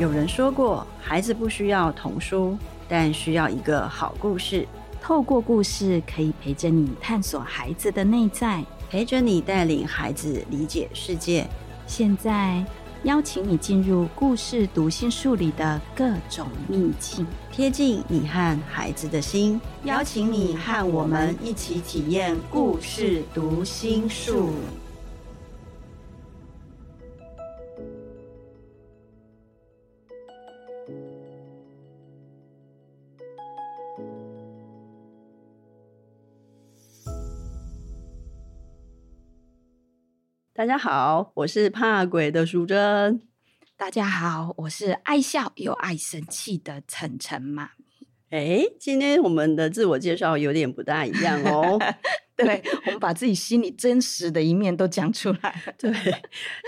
有人说过，孩子不需要童书，但需要一个好故事。透过故事，可以陪着你探索孩子的内在，陪着你带领孩子理解世界。现在，邀请你进入故事读心术里的各种秘境，贴近你和孩子的心。邀请你和我们一起体验故事读心术。大家好，我是怕鬼的淑珍。大家好，我是爱笑又爱生气的晨晨妈咪。哎，今天我们的自我介绍有点不大一样哦。对，我们把自己心里真实的一面都讲出来。对，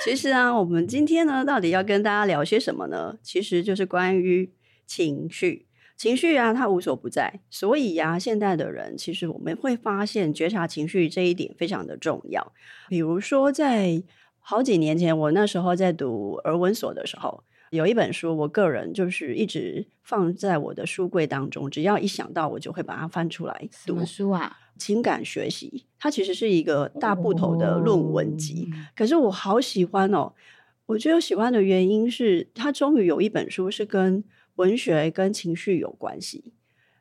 其实啊，我们今天呢，到底要跟大家聊些什么呢？其实就是关于情绪。情绪啊，它无所不在，所以呀、啊，现代的人其实我们会发现觉察情绪这一点非常的重要。比如说，在好几年前，我那时候在读儿文所的时候，有一本书，我个人就是一直放在我的书柜当中，只要一想到，我就会把它翻出来读。什么书啊？情感学习，它其实是一个大部头的论文集，哦、可是我好喜欢哦。我觉得喜欢的原因是，它终于有一本书是跟文学跟情绪有关系，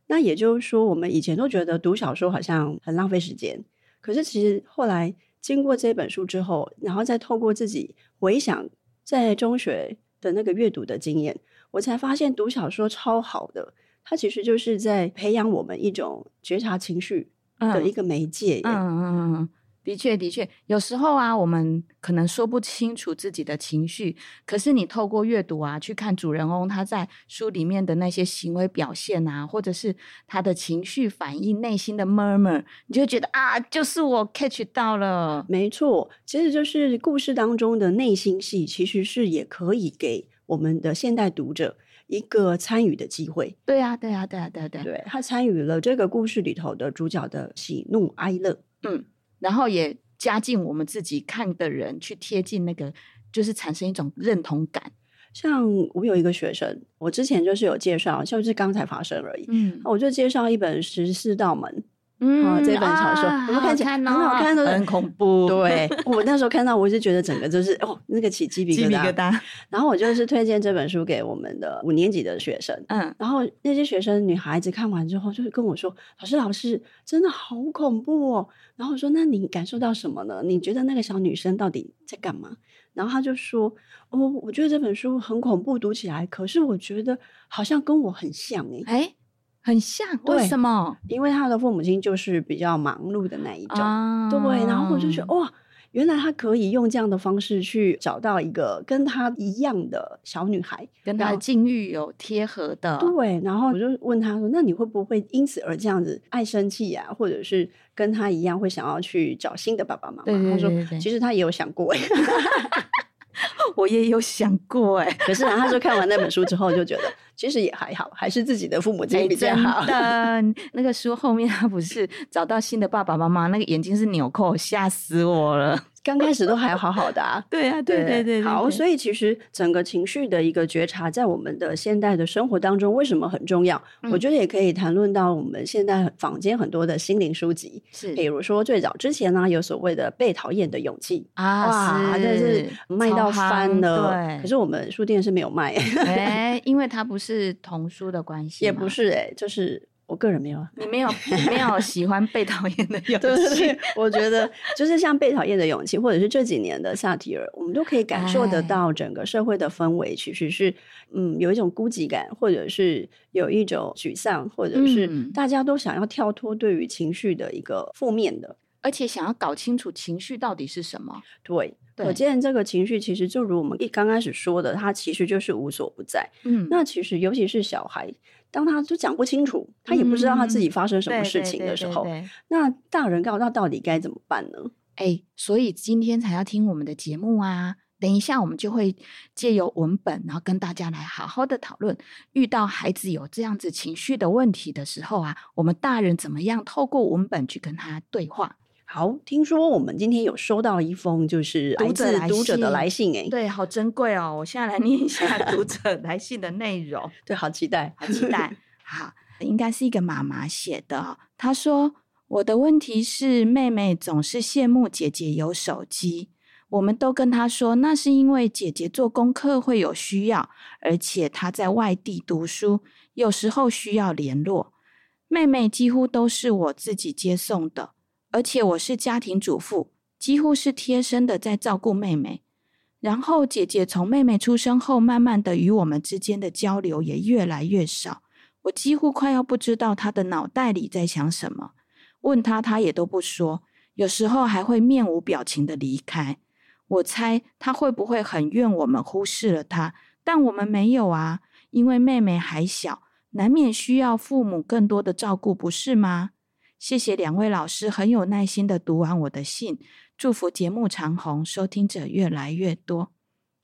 那也就是说，我们以前都觉得读小说好像很浪费时间，可是其实后来经过这本书之后，然后再透过自己回想在中学的那个阅读的经验，我才发现读小说超好的，它其实就是在培养我们一种觉察情绪的一个媒介。嗯嗯嗯。嗯的确，的确，有时候啊，我们可能说不清楚自己的情绪，可是你透过阅读啊，去看主人翁他在书里面的那些行为表现啊，或者是他的情绪反应、内心的 murmur，你就觉得啊，就是我 catch 到了。没错，其实就是故事当中的内心戏，其实是也可以给我们的现代读者一个参与的机会。对啊，对啊，对啊，对啊，对啊，对，他参与了这个故事里头的主角的喜怒哀乐。嗯。然后也加进我们自己看的人去贴近那个，就是产生一种认同感。像我有一个学生，我之前就是有介绍，就是刚才发生而已。嗯，我就介绍一本《十四道门》。嗯、哦，这本小说，我看起来很好看，哦，很恐怖。对，我那时候看到，我就觉得整个就是哦，那个起鸡皮疙瘩。鸡皮疙瘩。然后我就是推荐这本书给我们的五年级的学生。嗯，然后那些学生女孩子看完之后，就是跟我说：“老师，老师，真的好恐怖哦。”然后我说：“那你感受到什么呢？你觉得那个小女生到底在干嘛？”然后他就说：“哦，我觉得这本书很恐怖，读起来，可是我觉得好像跟我很像诶。”哎。很像，为什么？因为他的父母亲就是比较忙碌的那一种，啊、对。然后我就觉得，哇，原来他可以用这样的方式去找到一个跟他一样的小女孩，跟他的境遇有贴合的。对。然后我就问他说：“那你会不会因此而这样子爱生气啊？或者是跟他一样会想要去找新的爸爸妈妈？”对对对对对，他说：“其实他也有想过。”我也有想过哎，可是他说看完那本书之后就觉得其实也还好，还是自己的父母亲比较好。欸、真的，那个书后面他不是找到新的爸爸妈妈，那个眼睛是纽扣，吓死我了。刚开始都还好好的啊，对啊，对对对，好，所以其实整个情绪的一个觉察，在我们的现代的生活当中，为什么很重要？嗯、我觉得也可以谈论到我们现在坊间很多的心灵书籍，是，比如说最早之前呢，有所谓的被讨厌的勇气啊，哇，是，是卖到翻了，对，可是我们书店是没有卖，哎，因为它不是童书的关系，也不是哎、欸，就是。我个人没有啊，你没有没有喜欢被讨厌的勇气。对对对，我觉得就是像被讨厌的勇气，或者是这几年的萨提尔，我们都可以感受得到整个社会的氛围其实是嗯有一种孤寂感，或者是有一种沮丧，或者是大家都想要跳脱对于情绪的一个负面的，而且想要搞清楚情绪到底是什么。对。可见这个情绪其实就如我们一刚开始说的，它其实就是无所不在。嗯，那其实尤其是小孩，当他就讲不清楚，他也不知道他自己发生什么事情的时候，那大人告诉他到底该怎么办呢？哎，所以今天才要听我们的节目啊！等一下我们就会借由文本，然后跟大家来好好的讨论，遇到孩子有这样子情绪的问题的时候啊，我们大人怎么样透过文本去跟他对话。好，听说我们今天有收到一封就是来自读者的来信，哎，对，好珍贵哦！我现在来念一下 读者来信的内容，对，好期待，好期待。好，应该是一个妈妈写的。她说：“我的问题是，妹妹总是羡慕姐姐有手机，我们都跟她说，那是因为姐姐做功课会有需要，而且她在外地读书，有时候需要联络。妹妹几乎都是我自己接送的。”而且我是家庭主妇，几乎是贴身的在照顾妹妹。然后姐姐从妹妹出生后，慢慢的与我们之间的交流也越来越少。我几乎快要不知道她的脑袋里在想什么，问她她也都不说，有时候还会面无表情的离开。我猜她会不会很怨我们忽视了她？但我们没有啊，因为妹妹还小，难免需要父母更多的照顾，不是吗？谢谢两位老师很有耐心的读完我的信，祝福节目长虹，收听者越来越多。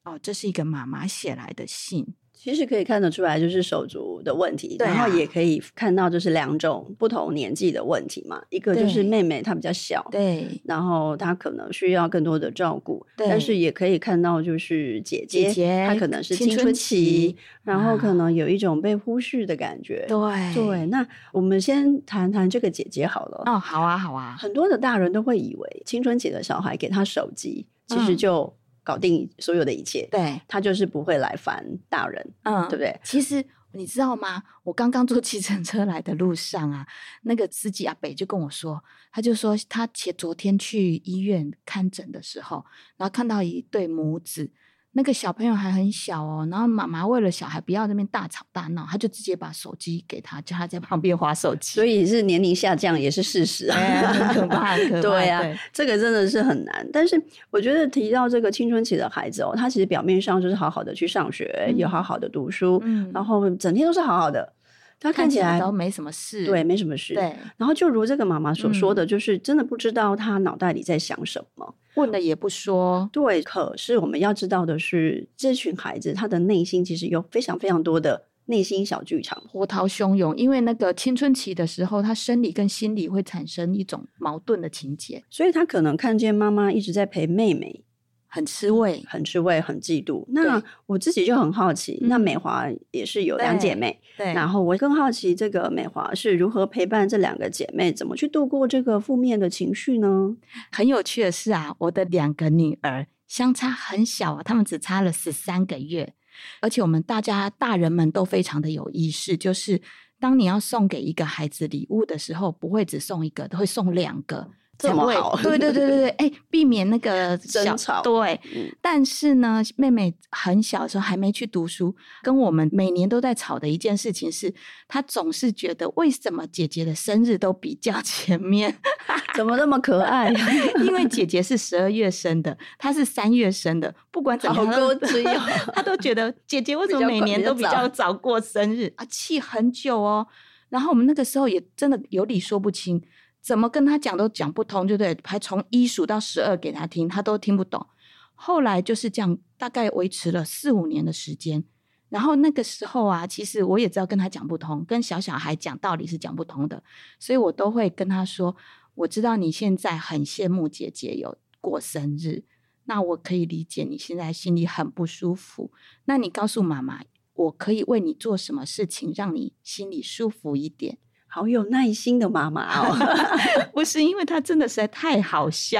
哦，这是一个妈妈写来的信。其实可以看得出来，就是手足的问题，啊，然后也可以看到就是两种不同年纪的问题嘛。一个就是妹妹她比较小，对，然后她可能需要更多的照顾，对。但是也可以看到就是姐姐，姐姐她可能是青春期，青春期，然后可能有一种被忽视的感觉。对对，那我们先谈谈这个姐姐好了。哦，好啊，好啊。很多的大人都会以为青春期的小孩给他手机，其实就。嗯搞定所有的一切，对，他就是不会来烦大人，嗯，对不对？其实你知道吗？我刚刚坐计程车来的路上啊，那个司机阿北就跟我说，他就说他前昨天去医院看诊的时候，然后看到一对母子。那个小朋友还很小哦，然后妈妈为了小孩不要那边大吵大闹，他就直接把手机给他，叫他在旁边划手机。所以是年龄下降也是事实啊，哎、很可怕，很可怕。对啊，对，这个真的是很难。但是我觉得提到这个青春期的孩子哦，他其实表面上就是好好的去上学，有、嗯、好好的读书，嗯，然后整天都是好好的。他看起来，看起来都没什么事，对，没什么事。对，然后就如这个妈妈所说的，就是真的不知道他脑袋里在想什么，问了也不说。对，可是我们要知道的是，这群孩子他的内心其实有非常非常多的内心小剧场，波涛汹涌。因为那个青春期的时候，他生理跟心理会产生一种矛盾的情节，所以他可能看见妈妈一直在陪妹妹。很吃味，很吃味，很嫉妒。那我自己就很好奇，嗯、那美华也是有两姐妹，对。然后我更好奇，这个美华是如何陪伴这两个姐妹，怎么去度过这个负面的情绪呢？很有趣的是啊，我的两个女儿相差很小啊，她们只差了十三个月，而且我们大家大人们都非常的有意识，就是当你要送给一个孩子礼物的时候，不会只送一个，都会送两个。这么好，对对对对对，哎，避免那个 争吵。对、嗯，但是呢，妹妹很小的时候还没去读书，跟我们每年都在吵的一件事情是，她总是觉得为什么姐姐的生日都比较 前面，怎么那么可爱？因为姐姐是十二月生的，她是三月生的，不管怎么样，她都觉得姐姐为什么每年都比较早过生日啊？气很久哦。然后我们那个时候也真的有理说不清。怎么跟他讲都讲不通，对不对？还从一数到十二给他听，他都听不懂。后来就是这样，大概维持了四五年的时间。然后那个时候啊，其实我也知道跟他讲不通，跟小小孩讲道理是讲不通的，所以我都会跟他说：“我知道你现在很羡慕姐姐有过生日，那我可以理解你现在心里很不舒服。那你告诉妈妈，我可以为你做什么事情，让你心里舒服一点。”好有耐心的妈妈哦，不是因为她真的实在太好笑，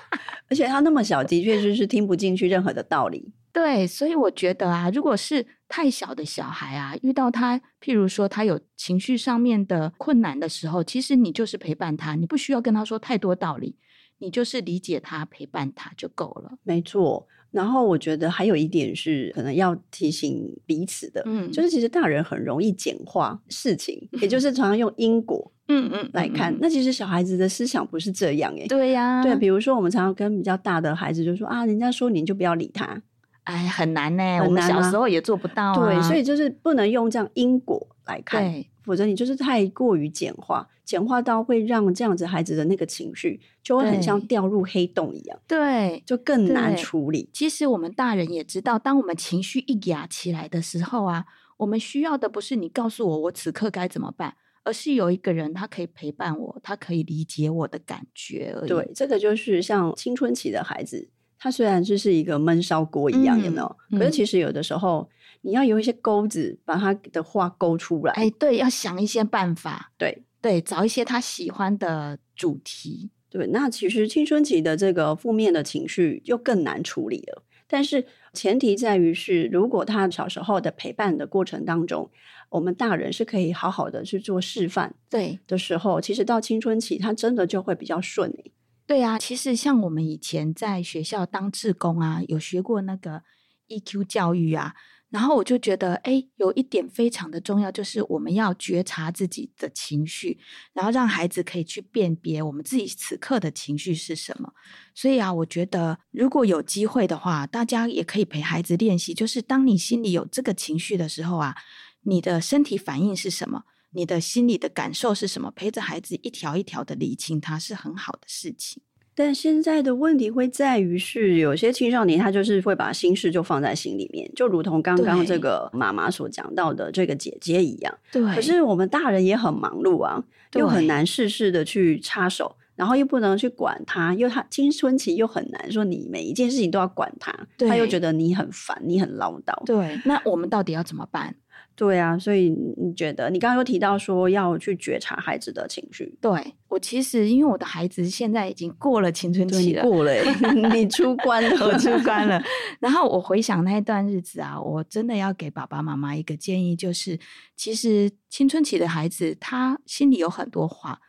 而且她那么小，的确就是听不进去任何的道理。对，所以我觉得啊，如果是太小的小孩啊，遇到他，譬如说他有情绪上面的困难的时候，其实你就是陪伴他，你不需要跟他说太多道理，你就是理解他，陪伴他就够了。没错。然后我觉得还有一点是可能要提醒彼此的，嗯，就是其实大人很容易简化事情，嗯、也就是常常用因果，嗯嗯来看嗯嗯。那其实小孩子的思想不是这样诶、欸。对呀、啊，对，比如说我们常常跟比较大的孩子就说啊，人家说你就不要理他，哎，很难呢、欸，我们小时候也做不到、啊。对，所以就是不能用这样因果来看。否则你就是太过于简化，简化到会让这样子孩子的那个情绪就会很像掉入黑洞一样，对，就更难处理。其实我们大人也知道，当我们情绪一压起来的时候啊，我们需要的不是你告诉我我此刻该怎么办，而是有一个人他可以陪伴我，他可以理解我的感觉而已。对，这个就是像青春期的孩子，他虽然就是一个闷烧锅一样，嗯、有没有？可是其实有的时候，你要有一些钩子，把他的话勾出来。哎，对，要想一些办法。对对，找一些他喜欢的主题。对，那其实青春期的这个负面的情绪就更难处理了。但是前提在于是，如果他小时候的陪伴的过程当中，我们大人是可以好好的去做示范，对的时候，其实到青春期，他真的就会比较顺利。对啊，其实像我们以前在学校当志工啊，有学过那个 EQ 教育啊。然后我就觉得，哎，有一点非常的重要，就是我们要觉察自己的情绪，然后让孩子可以去辨别我们自己此刻的情绪是什么。所以啊，我觉得如果有机会的话，大家也可以陪孩子练习，就是当你心里有这个情绪的时候啊，你的身体反应是什么，你的心里的感受是什么，陪着孩子一条一条的理清，它是很好的事情。但现在的问题会在于是，有些青少年他就是会把心事就放在心里面，就如同刚刚这个妈妈所讲到的这个姐姐一样。对。可是我们大人也很忙碌啊，又很难事事的去插手，然后又不能去管他，又他青春期又很难说你每一件事情都要管他，他又觉得你很烦，你很唠叨。对。那我们到底要怎么办？对啊，所以你觉得你刚刚有提到说要去觉察孩子的情绪。对，我其实因为我的孩子现在已经过了青春期了，过了，你 出关了，我出关了。然后我回想那一段日子啊，我真的要给爸爸妈妈一个建议，就是其实青春期的孩子他心里有很多话，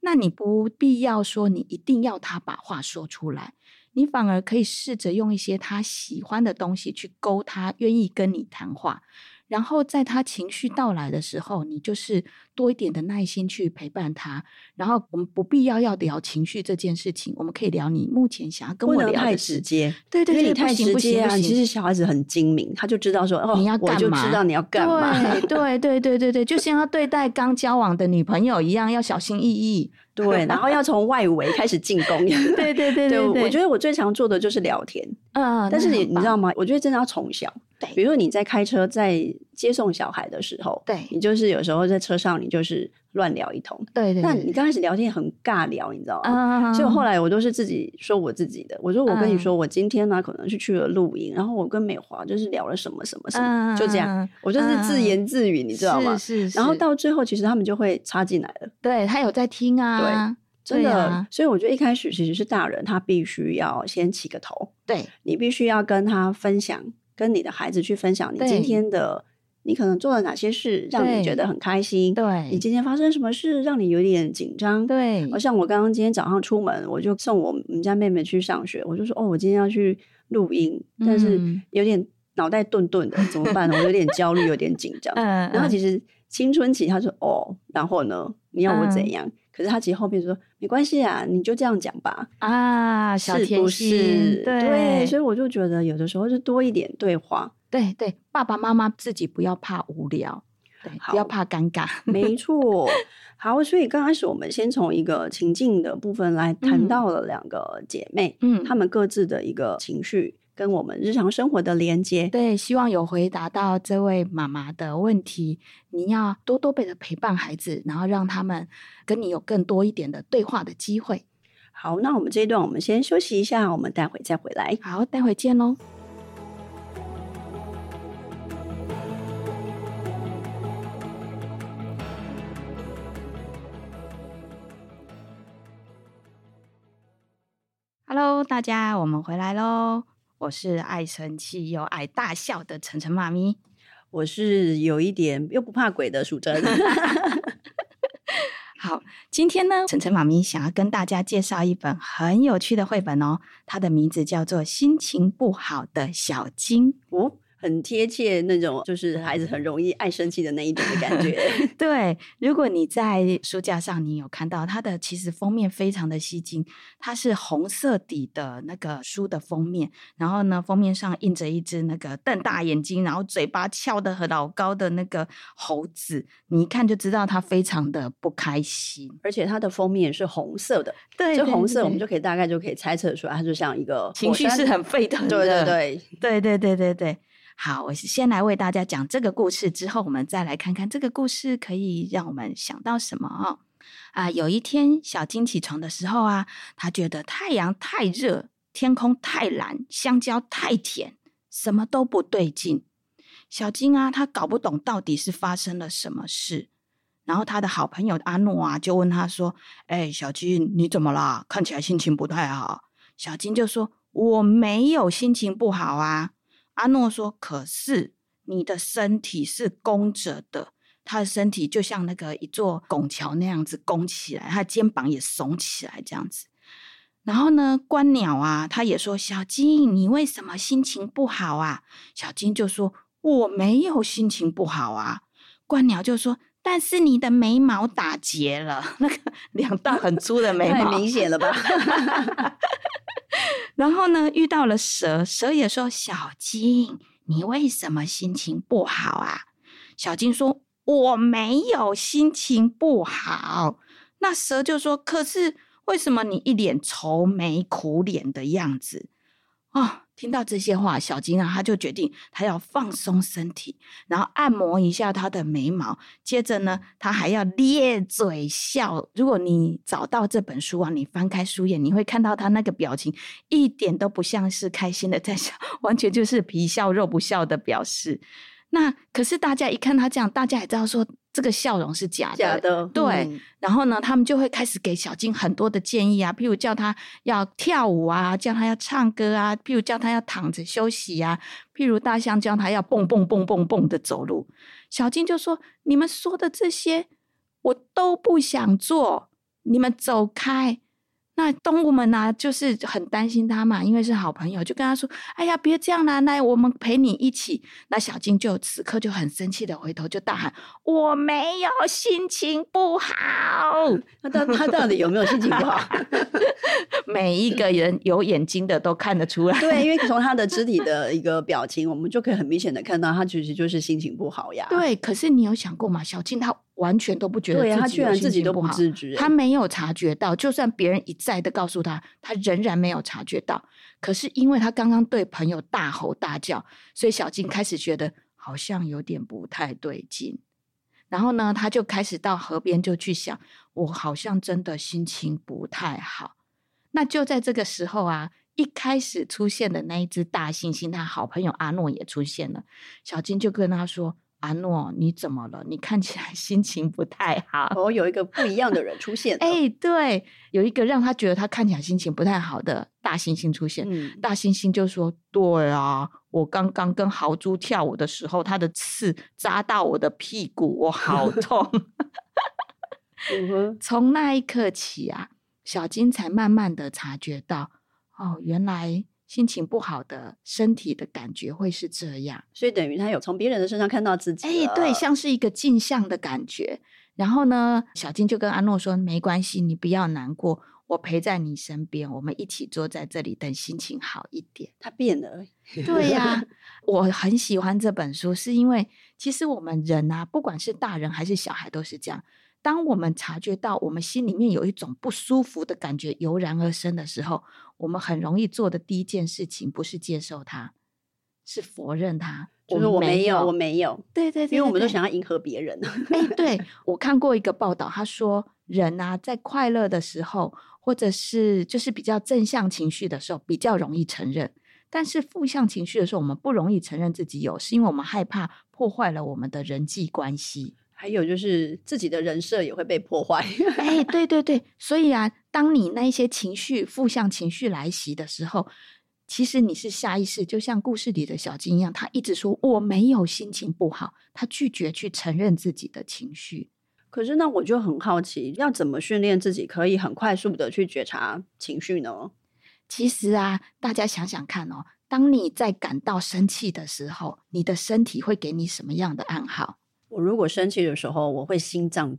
那你不必要说你一定要他把话说出来，你反而可以试着用一些他喜欢的东西去勾他，愿意跟你谈话。然后在他情绪到来的时候，你就是多一点的耐心去陪伴他。然后我们不必要要聊情绪这件事情，我们可以聊你目前想要跟我聊的。不能太直接，对对对，因为你太直接啊！其实小孩子很精明，他就知道说哦，你要干嘛，我就知道你要干嘛。对 对对对对对，就像要对待刚交往的女朋友一样，要小心翼翼。对，然后要从外围开始进攻。对对对对，对，我觉得我最常做的就是聊天。嗯，但是你你知道吗？我觉得真的要从小。对，比如说你在开车在接送小孩的时候，对，你就是有时候在车上，你就是乱聊一通。对对。那你刚开始聊天很尬聊，你知道吗？所以后来我都是自己说我自己的。我说我跟你说，我今天呢可能是去了露营，然后我跟美华就是聊了什么什么什么，就这样，我就是自言自语，你知道吗？是是。然后到最后，其实他们就会插进来了。对，他有在听啊。对。真的，啊、所以我觉得一开始其实是大人，他必须要先起个头。对，你必须要跟他分享，跟你的孩子去分享你今天的，你可能做了哪些事，让你觉得很开心。对，你今天发生什么事让你有点紧张？对，好像我刚刚今天早上出门，我就送我们家妹妹去上学，我就说哦，我今天要去录音，但是有点脑袋顿顿的，怎么办呢？我有点焦虑，有点紧张。嗯，然后其实青春期，他说哦，然后呢，你要我怎样？嗯可是他其实后面说没关系啊，你就这样讲吧啊，是不是？对，对，所以我就觉得有的时候就多一点对话，对对，爸爸妈妈自己不要怕无聊，对，不要怕尴尬，没 错。好，所以刚开始我们先从一个情境的部分来谈到了两个姐妹，嗯，她们各自的一个情绪。跟我们日常生活的连接，对，希望有回答到这位妈妈的问题。你要多多的陪伴孩子，然后让他们跟你有更多一点的对话的机会。好，那我们这一段我们先休息一下，我们待会再回来。好，待会见喽。Hello，大家，我们回来喽。我是爱生气又爱大笑的晨晨妈咪，我是有一点又不怕鬼的淑珍。好，今天呢，晨晨妈咪想要跟大家介绍一本很有趣的绘本哦，它的名字叫做《心情不好的小金》哦。很贴切那种，就是孩子很容易爱生气的那一种的感觉。对，如果你在书架上，你有看到它的，其实封面非常的吸睛，它是红色底的那个书的封面，然后呢，封面上印着一只那个瞪大眼睛，然后嘴巴翘得很老高的那个猴子，你一看就知道它非常的不开心，而且它的封面是红色的。对，这红色我们就可以大概就可以猜测出来，它就像一个情绪是很沸腾的。对对对，对对对对对。好，我先来为大家讲这个故事，之后我们再来看看这个故事可以让我们想到什么哦。啊，有一天小金起床的时候啊，他觉得太阳太热，天空太蓝，香蕉太甜，什么都不对劲。小金啊，他搞不懂到底是发生了什么事。然后他的好朋友阿诺啊，就问他说：“哎，小金，你怎么啦？看起来心情不太好。”小金就说：“我没有心情不好啊。”阿诺说：“可是你的身体是弓着的，他的身体就像那个一座拱桥那样子弓起来，他肩膀也耸起来这样子。然后呢，观鸟啊，他也说：‘小金，你为什么心情不好啊？’小金就说：‘我没有心情不好啊。’观鸟就说。”但是你的眉毛打结了，那个 两道很粗的眉毛，太明显了吧？然后呢，遇到了蛇，蛇也说：“小金，你为什么心情不好啊？”小金说：“我没有心情不好。”那蛇就说：“可是为什么你一脸愁眉苦脸的样子？”哦。听到这些话，小金啊，他就决定他要放松身体，然后按摩一下他的眉毛。接着呢，他还要咧嘴笑。如果你找到这本书啊，你翻开书页，你会看到他那个表情，一点都不像是开心的 在笑，完全就是皮笑肉不笑的表示。那可是大家一看他这样，大家也知道说。这个笑容是假的，假的。对，嗯、然后呢，他们就会开始给小金很多的建议啊，譬如叫他要跳舞啊，叫他要唱歌啊，譬如叫他要躺着休息啊，譬如大象叫他要蹦蹦蹦蹦蹦的走路。小金就说：“你们说的这些，我都不想做，你们走开。”那动物们呢、啊，就是很担心他嘛，因为是好朋友，就跟他说：“哎呀，别这样啦，来，我们陪你一起。”那小金就此刻就很生气的回头就大喊：“我没有心情不好。”那他他到底有没有心情不好？每一个人有眼睛的都看得出来。对，因为 从他的肢体的一个表情，我们就可以很明显的看到他其实就是心情不好呀。对，可是你有想过吗？小金他。完全都不觉得自己，他居然自己都不自觉，他没有察觉到，就算别人一再的告诉他，他仍然没有察觉到。可是因为他刚刚对朋友大吼大叫，所以小金开始觉得好像有点不太对劲。然后呢，他就开始到河边就去想，我好像真的心情不太好。那就在这个时候啊，一开始出现的那一只大猩猩，他好朋友阿诺也出现了。小金就跟他说。阿诺，你怎么了？你看起来 心情不太好。哦，有一个不一样的人出现。哎，对，有一个让他觉得他看起来心情不太好的大猩猩出现。嗯，大猩猩就说：“对啊，我刚刚跟豪猪跳舞的时候，他的刺扎到我的屁股，我好 痛。”从那一刻起啊，小金才慢慢的察觉到，哦，原来。心情不好的身体的感觉会是这样，所以等于他有从别人的身上看到自己。哎，对，像是一个镜像的感觉。然后呢，小金就跟阿诺说：“没关系，你不要难过，我陪在你身边，我们一起坐在这里，等心情好一点。”他变了。对呀、啊，我很喜欢这本书，是因为其实我们人啊，不管是大人还是小孩，都是这样。当我们察觉到我们心里面有一种不舒服的感觉油然而生的时候，我们很容易做的第一件事情不是接受它，是否认它。就是我没有，我没有。对对对，因为我们都想要迎合别人。哎，对，我看过一个报道，他说人啊，在快乐的时候，或者是就是比较正向情绪的时候，比较容易承认；但是负向情绪的时候，我们不容易承认自己有，是因为我们害怕破坏了我们的人际关系。还有就是自己的人设也会被破坏。哎，对对对，所以啊，当你那一些情绪、负向情绪来袭的时候，其实你是下意识，就像故事里的小金一样，他一直说我没有心情不好，他拒绝去承认自己的情绪。可是那我就很好奇，要怎么训练自己可以很快速的去觉察情绪呢？其实啊，大家想想看哦，当你在感到生气的时候，你的身体会给你什么样的暗号？我如果生气的时候，我会心脏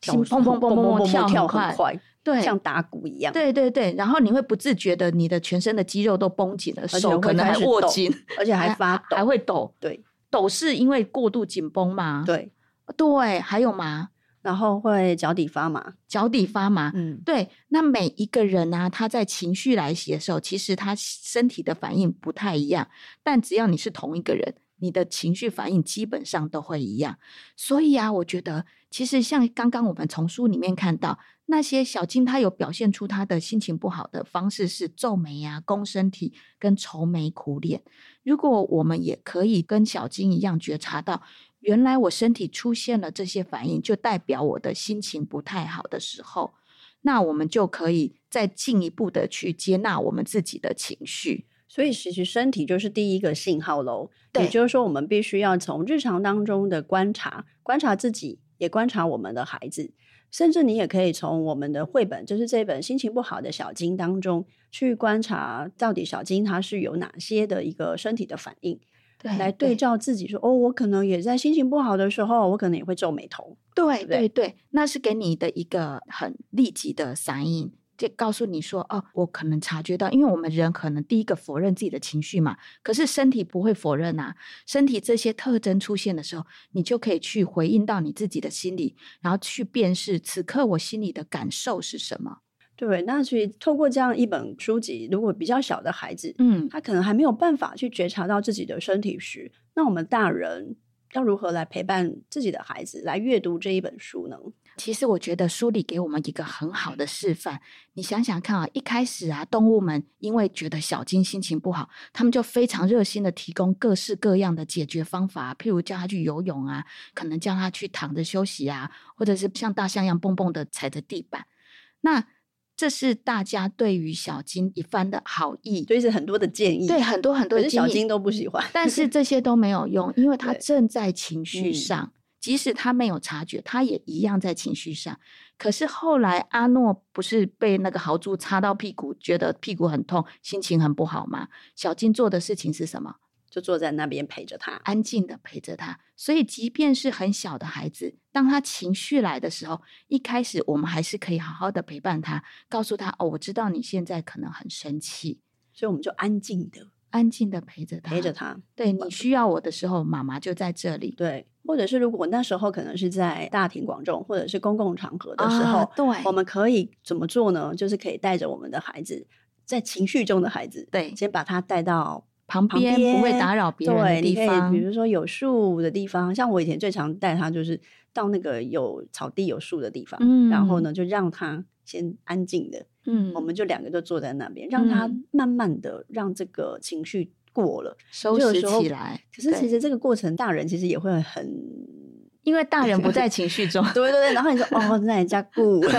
心砰砰砰砰砰跳跳很快，对，像打鼓一样。对对对，然后你会不自觉的，你的全身的肌肉都绷紧了，手可能还握紧，而且还发抖还会抖。对，抖是因为过度紧绷吗？对对，还有吗？然后会脚底发麻，脚底发麻。嗯，对。那每一个人呢，他在情绪来袭的时候，其实他身体的反应不太一样，但只要你是同一个人。你的情绪反应基本上都会一样。所以啊，我觉得其实像刚刚我们从书里面看到，那些小金他有表现出他的心情不好的方式是皱眉啊、弓身体跟愁眉苦脸。如果我们也可以跟小金一样觉察到，原来我身体出现了这些反应，就代表我的心情不太好的时候。那我们就可以再进一步的去接纳我们自己的情绪，所以其实身体就是第一个信号喽。对，也就是说，我们必须要从日常当中的观察，观察自己，也观察我们的孩子，甚至你也可以从我们的绘本，就是这本心情不好的小金当中去观察，到底小金他是有哪些的一个身体的反应。对，来对照自己说，哦，我可能也在心情不好的时候，我可能也会皱眉头。对对对，那是给你的一个很立即的反应，就告诉你说，哦，我可能察觉到，因为我们人可能第一个否认自己的情绪嘛，可是身体不会否认啊，身体这些特征出现的时候，你就可以去回应到你自己的心理，然后去辨识此刻我心里的感受是什么。对，那所以透过这样一本书籍，如果比较小的孩子，嗯，他可能还没有办法去觉察到自己的身体时，那我们大人要如何来陪伴自己的孩子来阅读这一本书呢？其实我觉得书里给我们一个很好的示范。你想想看啊，一开始啊，动物们因为觉得小金心情不好，他们就非常热心的提供各式各样的解决方法，譬如叫他去游泳啊，可能叫他去躺着休息啊，或者是像大象一样蹦蹦的踩着地板。那这是大家对于小金一番的好意，所以是很多的建议，对很多很多的建议，小金都不喜欢。但是这些都没有用，因为 他正在情绪上，嗯、即使他没有察觉，他也一样在情绪上。可是后来阿诺不是被那个豪猪插到屁股，觉得屁股很痛，心情很不好吗？小金做的事情是什么？就坐在那边陪着他，安静的陪着他。所以，即便是很小的孩子，当他情绪来的时候，一开始我们还是可以好好的陪伴他，告诉他：“哦，我知道你现在可能很生气。”所以，我们就安静的、安静的陪着他，陪着他。对，你需要我的时候，妈妈就在这里。对，或者是如果那时候可能是在大庭广众或者是公共场合的时候，啊、对，我们可以怎么做呢？就是可以带着我们的孩子，在情绪中的孩子，对，先把他带到。旁边不会打扰别人的地方，比如说有树的地方，像我以前最常带他就是到那个有草地、有树的地方，嗯，然后呢就让他先安静的，嗯，我们就两个就坐在那边，让他慢慢的让这个情绪过了，收拾起来。可是其实这个过程，大人其实也会很，因为大人不在情绪中，对对对，然后你说哦，那人家顾。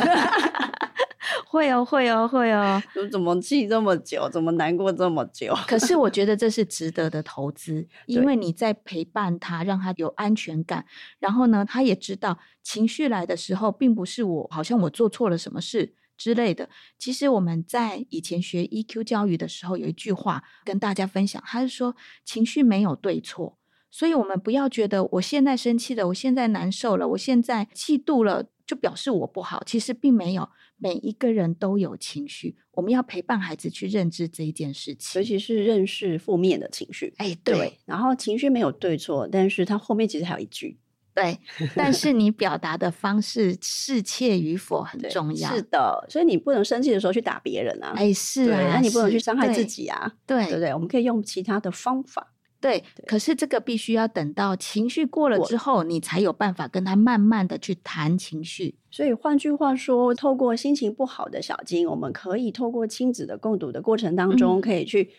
会哦，会哦，会哦！怎么气这么久？怎么难过这么久？可是我觉得这是值得的投资，因为你在陪伴他，让他有安全感。然后呢，他也知道情绪来的时候，并不是我好像我做错了什么事之类的。其实我们在以前学 EQ 教育的时候，有一句话跟大家分享，他是说情绪没有对错，所以我们不要觉得我现在生气了，我现在难受了，我现在嫉妒了。就表示我不好，其实并没有。每一个人都有情绪，我们要陪伴孩子去认知这一件事情，尤其是认识负面的情绪。哎，对，对。然后情绪没有对错，但是它后面其实还有一句，对。但是你表达的方式适切与否很重要。是的，所以你不能生气的时候去打别人啊。哎，是啊，那你不能去伤害自己啊。对，对不对？我们可以用其他的方法。对，可是这个必须要等到情绪过了之后，你才有办法跟他慢慢的去谈情绪。所以换句话说，透过心情不好的小金，我们可以透过亲子的共读的过程当中，可以去、嗯、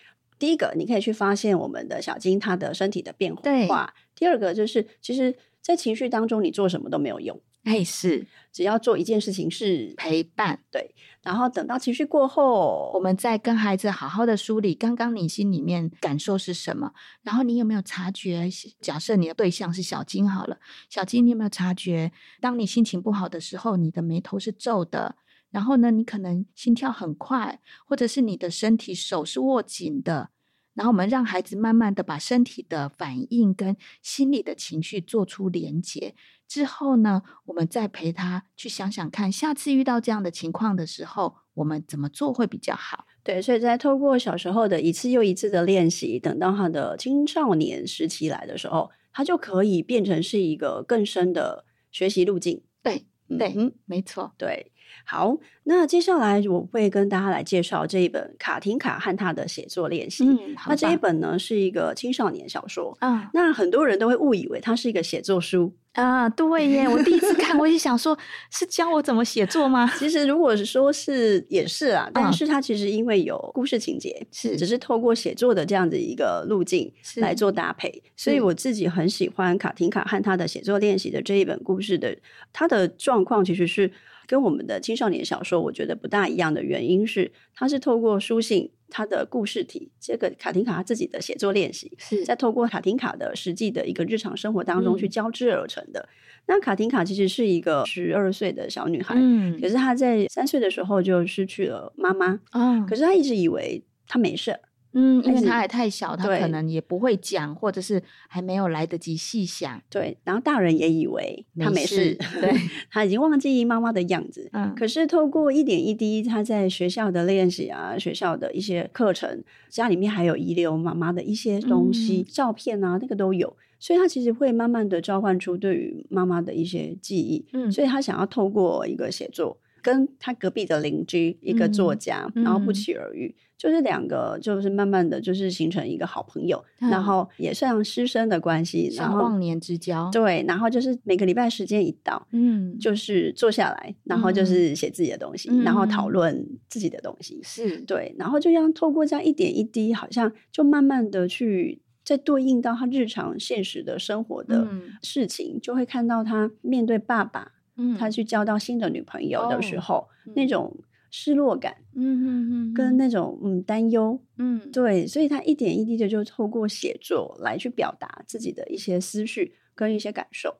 第一个，你可以去发现我们的小金他的身体的变化。第二个就是，其实，在情绪当中，你做什么都没有用。哎，是，只要做一件事情是陪伴，对，然后等到情绪过后，我们再跟孩子好好的梳理刚刚你心里面感受是什么，然后你有没有察觉？假设你的对象是小金好了，小金，你有没有察觉？当你心情不好的时候，你的眉头是皱的，然后呢，你可能心跳很快，或者是你的身体手是握紧的。然后我们让孩子慢慢的把身体的反应跟心理的情绪做出连结之后呢，我们再陪他去想想看，下次遇到这样的情况的时候，我们怎么做会比较好？对，所以在透过小时候的一次又一次的练习，等到他的青少年时期来的时候，他就可以变成是一个更深的学习路径。对，对，嗯，没错，对。好，那接下来我会跟大家来介绍这一本《卡廷卡和他的写作练习》。嗯，那这一本呢是一个青少年小说。嗯，那很多人都会误以为它是一个写作书。啊，对耶！我第一次看，我就想说，是教我怎么写作吗？其实，如果是说是也是啊，但是它其实因为有故事情节，是只是透过写作的这样的一个路径来做搭配，所以我自己很喜欢卡廷卡和他的写作练习的这一本故事的，它的状况其实是。跟我们的青少年小说，我觉得不大一样的原因是，它是透过书信，它的故事体，这个卡廷卡他自己的写作练习，是在透过卡廷卡的实际的一个日常生活当中去交织而成的。嗯、那卡廷卡其实是一个十二岁的小女孩，嗯，可是她在三岁的时候就失去了妈妈，啊，可是她一直以为她没事。嗯，因为他还太小，他可能也不会讲，或者是还没有来得及细想。对，然后大人也以为他没事，对，他已经忘记妈妈的样子。嗯，可是透过一点一滴，他在学校的练习啊，学校的一些课程，家里面还有遗留妈妈的一些东西，嗯、照片啊，那个都有，所以他其实会慢慢的召唤出对于妈妈的一些记忆。嗯，所以他想要透过一个写作。跟他隔壁的邻居一个作家，嗯、然后不期而遇，嗯、就是两个，就是慢慢的就是形成一个好朋友，嗯、然后也算师生的关系，然后忘年之交。对，然后就是每个礼拜时间一到，嗯，就是坐下来，然后就是写自己的东西，嗯、然后讨论自己的东西，是。对，然后就像透过这样一点一滴，好像就慢慢的去在对应到他日常现实的生活的事情，嗯、就会看到他面对爸爸。他去交到新的女朋友的时候，嗯、那种失落感，嗯嗯嗯，跟那种嗯担忧，嗯，对，所以他一点一滴的就透过写作来去表达自己的一些思绪跟一些感受。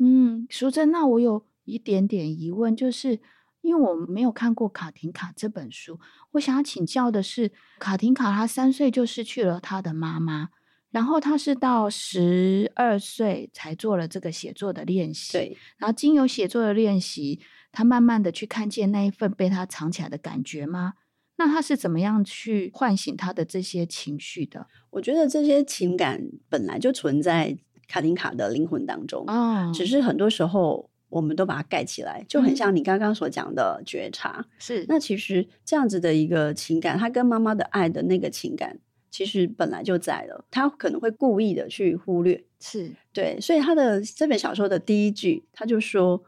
嗯，淑珍，那我有一点点疑问，就是因为我没有看过《卡廷卡》这本书，我想要请教的是，卡廷卡他三岁就失去了他的妈妈。然后他是到十二岁才做了这个写作的练习，对。然后经由写作的练习，他慢慢的去看见那一份被他藏起来的感觉吗？那他是怎么样去唤醒他的这些情绪的？我觉得这些情感本来就存在卡廷卡的灵魂当中，哦，只是很多时候我们都把它盖起来，就很像你刚刚所讲的觉察。是，那其实这样子的一个情感，他跟妈妈的爱的那个情感。其实本来就在了，他可能会故意的去忽略，是对，所以他的这本小说的第一句，他就说：“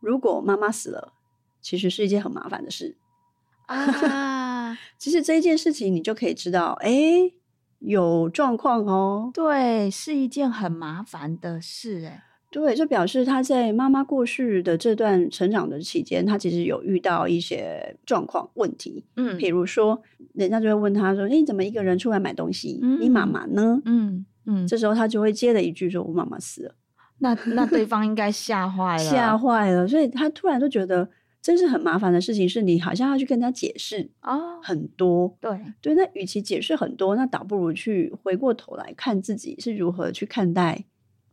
如果妈妈死了，其实是一件很麻烦的事啊。”其实这一件事情，你就可以知道，哎，有状况哦，对，是一件很麻烦的事，哎。对，就表示他在妈妈过世的这段成长的期间，他其实有遇到一些状况问题。嗯，比如说，人家就会问他说：“你怎么一个人出来买东西？嗯、你妈妈呢？”嗯嗯，这时候他就会接了一句说：“我妈妈死了。”那那对方应该吓坏了，吓坏了，所以他突然就觉得真是很麻烦的事情，是你好像要去跟他解释哦很多。哦、对对，那与其解释很多，那倒不如去回过头来看自己是如何去看待。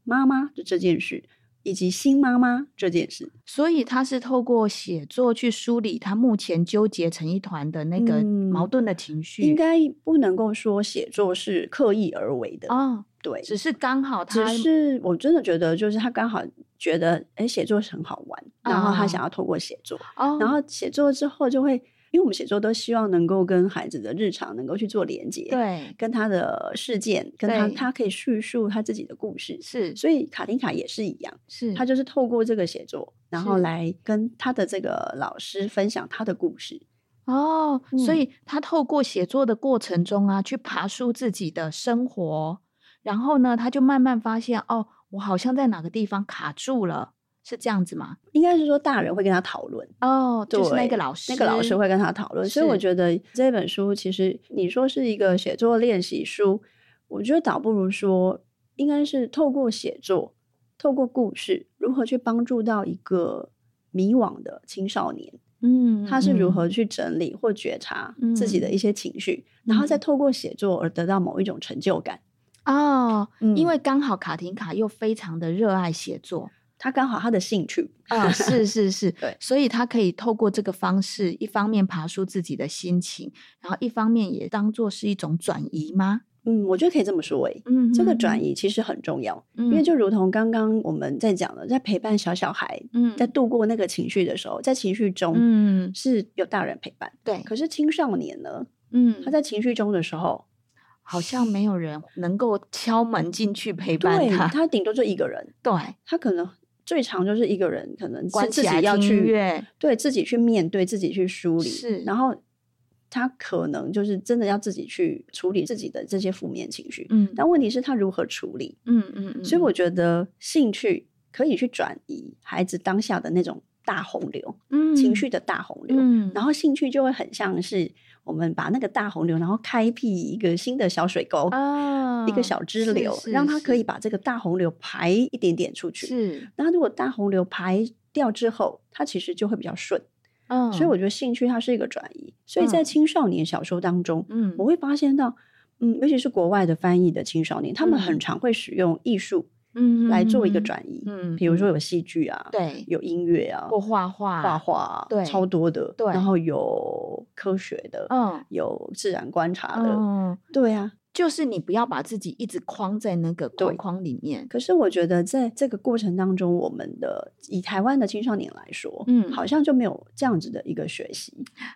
妈妈的这件事，以及新妈妈这件事，所以他是透过写作去梳理他目前纠结成一团的那个矛盾的情绪。嗯、应该不能够说写作是刻意而为的哦，对，只是刚好他，只是我真的觉得，就是他刚好觉得，哎，写作是很好玩，然后他想要透过写作，哦、然后写作之后就会。因为我们写作都希望能够跟孩子的日常能够去做连接，对，跟他的事件，跟他他可以叙述他自己的故事，是，所以卡丁卡也是一样，是，他就是透过这个写作，然后来跟他的这个老师分享他的故事。哦，嗯、所以他透过写作的过程中啊，去爬梳自己的生活，然后呢，他就慢慢发现，哦，我好像在哪个地方卡住了。是这样子吗？应该是说大人会跟他讨论哦，就是那个老师，那个老师会跟他讨论。所以我觉得这本书其实你说是一个写作练习书，我觉得倒不如说应该是透过写作，透过故事，如何去帮助到一个迷惘的青少年。嗯，他是如何去整理或觉察自己的一些情绪，嗯、然后再透过写作而得到某一种成就感。哦，嗯、因为刚好卡廷卡又非常的热爱写作。他刚好他的兴趣。啊，是是是，对，所以他可以透过这个方式，一方面爬出自己的心情，然后一方面也当做是一种转移吗？嗯，我觉得可以这么说，诶，嗯，这个转移其实很重要，嗯，因为就如同刚刚我们在讲的，在陪伴小小孩，嗯，在度过那个情绪的时候，在情绪中，嗯，是有大人陪伴，对。可是青少年呢，嗯，他在情绪中的时候，好像没有人能够敲门进去陪伴他，他顶多就一个人，对，他可能最长就是一个人，可能是自己要去，对自己去面对，自己去梳理，是，然后。他可能就是真的要自己去处理自己的这些负面情绪，嗯，但问题是他如何处理，嗯嗯嗯，所以我。觉得兴趣可以去转移孩子当下的那种大洪流，嗯，情绪的大洪流，嗯，然后兴趣就会很像是我们把那个大洪流，然后开辟一个新的小水沟，哦，一个小支流，让它可以把这个大洪流排一点点出去，是，那如果大洪流排掉之后，它其实就会比较顺。嗯，所以我觉得兴趣它是一个转移，所以在青少年小说当中，嗯，我会发现到，嗯，尤其是国外的翻译的青少年，他们很常会使用艺术，嗯，来做一个转移，嗯，比如说有戏剧啊，对，有音乐啊，或画画，画画，对，超多的，对，然后有科学的，嗯，有自然观察的，嗯，对啊。就是你不要把自己一直框在那个框框里面。可是我觉得在这个过程当中，我们的以台湾的青少年来说，嗯，好像就没有这样子的一个学习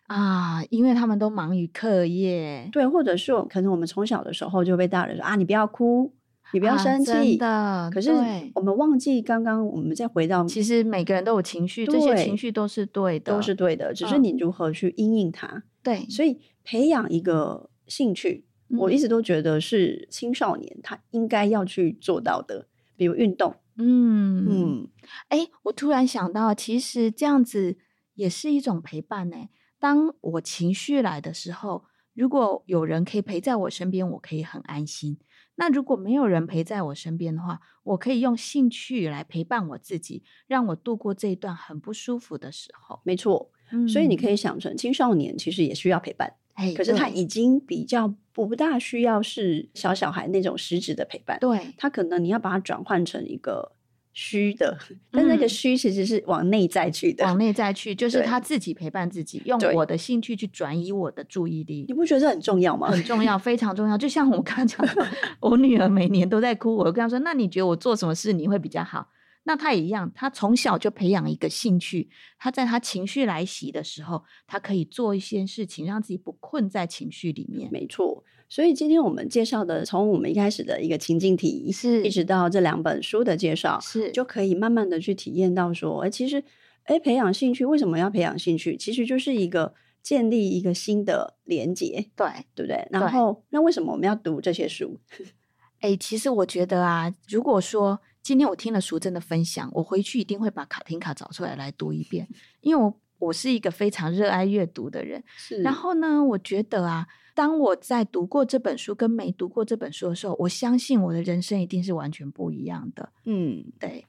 啊，因为他们都忙于课业，对，或者是可能我们从小的时候就被大人说啊，你不要哭，你不要生气，的。可是我们忘记刚刚我们再回到，其实每个人都有情绪，这些情绪都是对的，都是对的，只是你如何去因应它。对，所以培养一个兴趣。我一直都觉得是青少年他应该要去做到的，比如运动。嗯嗯，哎、欸，我突然想到，其实这样子也是一种陪伴呢。当我情绪来的时候，如果有人可以陪在我身边，我可以很安心。那如果没有人陪在我身边的话，我可以用兴趣来陪伴我自己，让我度过这一段很不舒服的时候。没错，所以你可以想成青少年其实也需要陪伴。可是他已经比较不大需要是小小孩那种实质的陪伴，对，他可能你要把它转换成一个虚的，但那个虚其实是往内在去的，往内在去就是他自己陪伴自己，用我的兴趣去转移我的注意力，你不觉得这很重要吗？很重要，非常重要。就像我刚刚讲的，我女儿每年都在哭，我跟她说：“那你觉得我做什么事你会比较好？”那她也一样，她从小就培养一个兴趣。她在她情绪来袭的时候，她可以做一些事情，让自己不困在情绪里面。没错，所以今天我们介绍的，从我们一开始的一个情境题，是一直到这两本书的介绍，是就可以慢慢的去体验到说，哎，其实，哎，培养兴趣为什么要培养兴趣？其实就是一个建立一个新的连接，对对不对？然后，那为什么我们要读这些书？哎，其实我觉得啊，如果说。今天我听了淑真的分享，我回去一定会把卡婷卡找出来来读一遍，因为我我是一个非常热爱阅读的人。是，然后呢，我觉得啊，当我在读过这本书跟没读过这本书的时候，我相信我的人生一定是完全不一样的。嗯，对，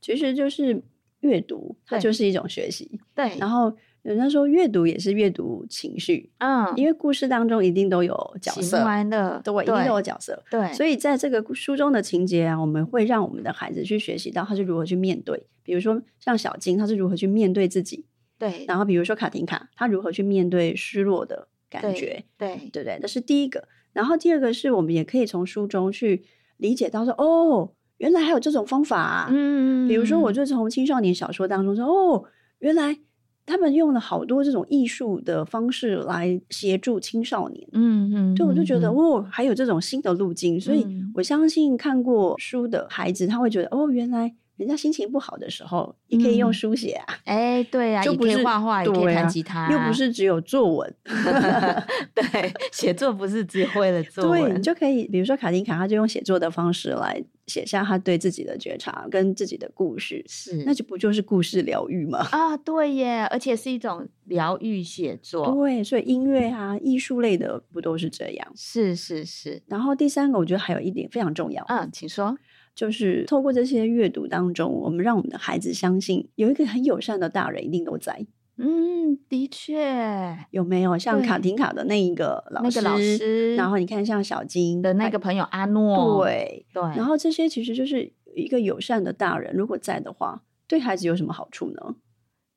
其实就是阅读，它就是一种学习。对，然后。人家说阅读也是阅读情绪，嗯，因为故事当中一定都有角色，的对，一定都有角色，对，所以在这个书中的情节啊，我们会让我们的孩子去学习到他是如何去面对，比如说像小金，他是如何去面对自己，对，然后比如说卡廷卡，他如何去面对失落的感觉，对，对，对对，这是第一个。然后第二个是我们也可以从书中去理解到说，哦，原来还有这种方法啊，嗯，比如说我就从青少年小说当中说，哦，原来。他们用了好多这种艺术的方式来协助青少年，嗯嗯，就我就觉得、嗯、哦，还有这种新的路径，所以我相信看过书的孩子他会觉得哦，原来。人家心情不好的时候，也可以用书写啊。哎、嗯，对啊，就不是画画，也可以弹吉他、啊，又不是只有作文。对，写作不是只会了作文，对，你就可以，比如说卡丁卡，他就用写作的方式来写下他对自己的觉察跟自己的故事，是，那就不就是故事疗愈吗？啊，对耶，而且是一种疗愈写作。对，所以音乐啊，艺术类的不都是这样？是是是。然后第三个，我觉得还有一点非常重要。嗯，请说。就是透过这些阅读当中，我们让我们的孩子相信有一个很友善的大人一定都在。嗯，的确，有没有像卡廷卡的那一个老师？那个老师，然后你看像小金的那个朋友阿诺，对对。然后这些其实就是一个友善的大人，如果在的话，对孩子有什么好处呢？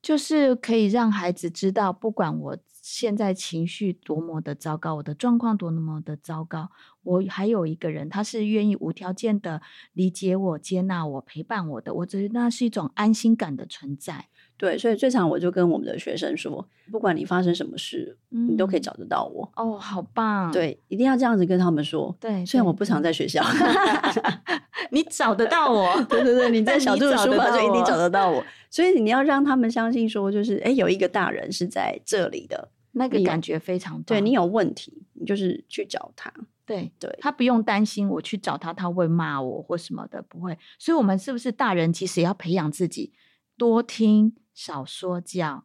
就是可以让孩子知道，不管我现在情绪多么的糟糕，我的状况多么的糟糕，我还有一个人，他是愿意无条件的理解我、接纳我、陪伴我的，我觉得那是一种安心感的存在。对，所以最常我就跟我们的学生说，不管你发生什么事，嗯、你都可以找得到我。哦，好棒！对，一定要这样子跟他们说。对，虽然我不常在学校 你找得到我。对对对，你在小兔的书房就一定找得到我。所以你要让他们相信说，就是哎，有一个大人是在这里的，那个感觉非常棒。对，你有问题，你就是去找他。对对，他不用担心我去找他，他会骂我或什么的，不会。所以，我们是不是大人其实也要培养自己多听。少说教，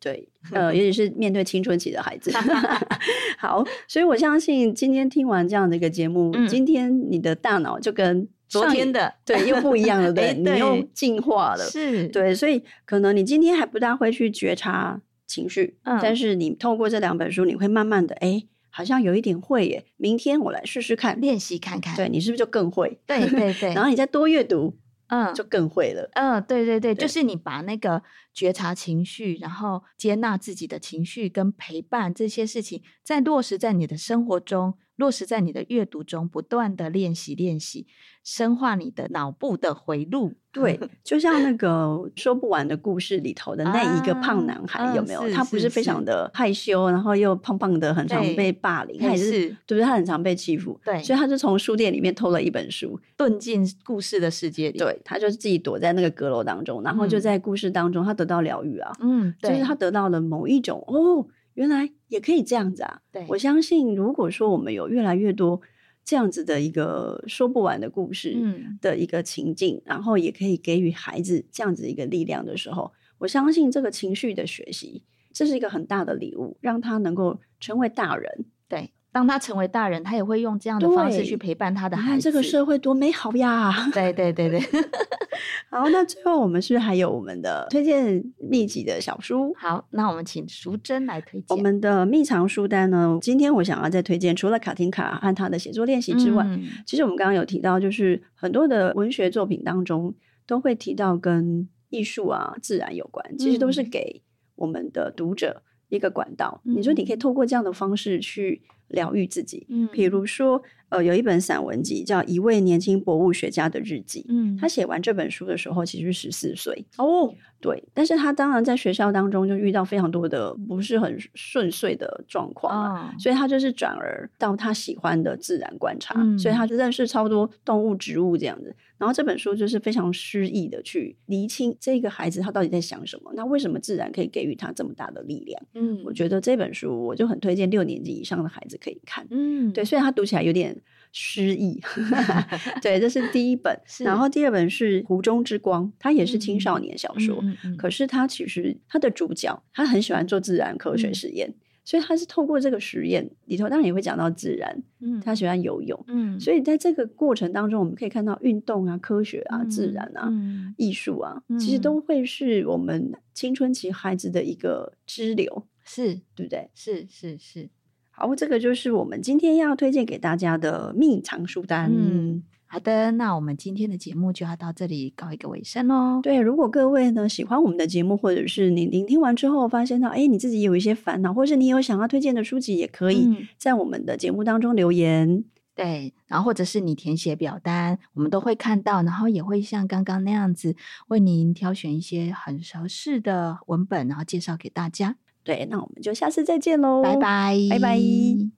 对，呃，尤其是面对青春期的孩子。好，所以我相信今天听完这样的一个节目，嗯、今天你的大脑就跟昨天的对又不一样了，对，你又进化了，是对，所以可能你今天还不大会去觉察情绪，嗯，但是你透过这两本书，你会慢慢的，哎，好像有一点会耶。明天我来试试看，练习看看，对，你是不是就更会？对对对，然后你再多阅读。嗯，就更会了。嗯，对对对，对就是你把那个觉察情绪，然后接纳自己的情绪，跟陪伴这些事情，再落实在你的生活中。落实在你的阅读中，不断的练习练习，深化你的脑部的回路。对，就像那个说不完的故事里头的那一个胖男孩，啊、有没有？嗯、他不是非常的害羞，然后又胖胖的，很常被霸凌，还是对不对？他很常被欺负，对，所以他就从书店里面偷了一本书，遁进故事的世界里。对，他就自己躲在那个阁楼当中，然后就在故事当中，他得到疗愈啊。嗯，对，就是他得到了某一种哦。原来也可以这样子啊！对，我相信，如果说我们有越来越多这样子的一个说不完的故事的一个情境，嗯、然后也可以给予孩子这样子一个力量的时候，我相信这个情绪的学习，这是一个很大的礼物，让他能够成为大人。对。当他成为大人，他也会用这样的方式去陪伴他的孩子。看这个社会多美好呀！对对对对。好，那最后我们是不是还有我们的推荐秘籍的小书？好，那我们请淑珍来推荐我们的秘藏书单呢？今天我想要再推荐，除了卡丁卡和他的写作练习之外，嗯、其实我们刚刚有提到，就是很多的文学作品当中都会提到跟艺术啊、自然有关，其实都是给我们的读者一个管道。嗯、你说你可以透过这样的方式去。疗愈自己，嗯，比如说，呃，有一本散文集叫《一位年轻博物学家的日记》，嗯，他写完这本书的时候，其实十四岁哦，对，但是他当然在学校当中就遇到非常多的不是很顺遂的状况啊，哦、所以他就是转而到他喜欢的自然观察，嗯、所以他就认识超多动物、植物这样子。然后这本书就是非常诗意的去厘清这个孩子他到底在想什么，那为什么自然可以给予他这么大的力量？嗯，我觉得这本书我就很推荐六年级以上的孩子可以看。嗯，对，虽然他读起来有点诗意，对，这是第一本。然后第二本是《湖中之光》，它也是青少年小说，可是它其实它的主角他很喜欢做自然科学实验。嗯所以他是透过这个实验里头，当然也会讲到自然。嗯，他喜欢游泳。嗯，所以在这个过程当中，我们可以看到运动啊、科学啊、嗯、自然啊、嗯、艺术啊，嗯、其实都会是我们青春期孩子的一个支流，是对不对？是是是。好，这个就是我们今天要推荐给大家的秘藏书单。嗯。好的，那我们今天的节目就要到这里告一个尾声喽。对，如果各位呢喜欢我们的节目，或者是你聆听完之后发现到，哎，你自己有一些烦恼，或是你有想要推荐的书籍，也可以在我们的节目当中留言。嗯、对，然后或者是你填写表单，我们都会看到，然后也会像刚刚那样子为您挑选一些很合适的文本，然后介绍给大家。对，那我们就下次再见喽，拜拜，拜拜。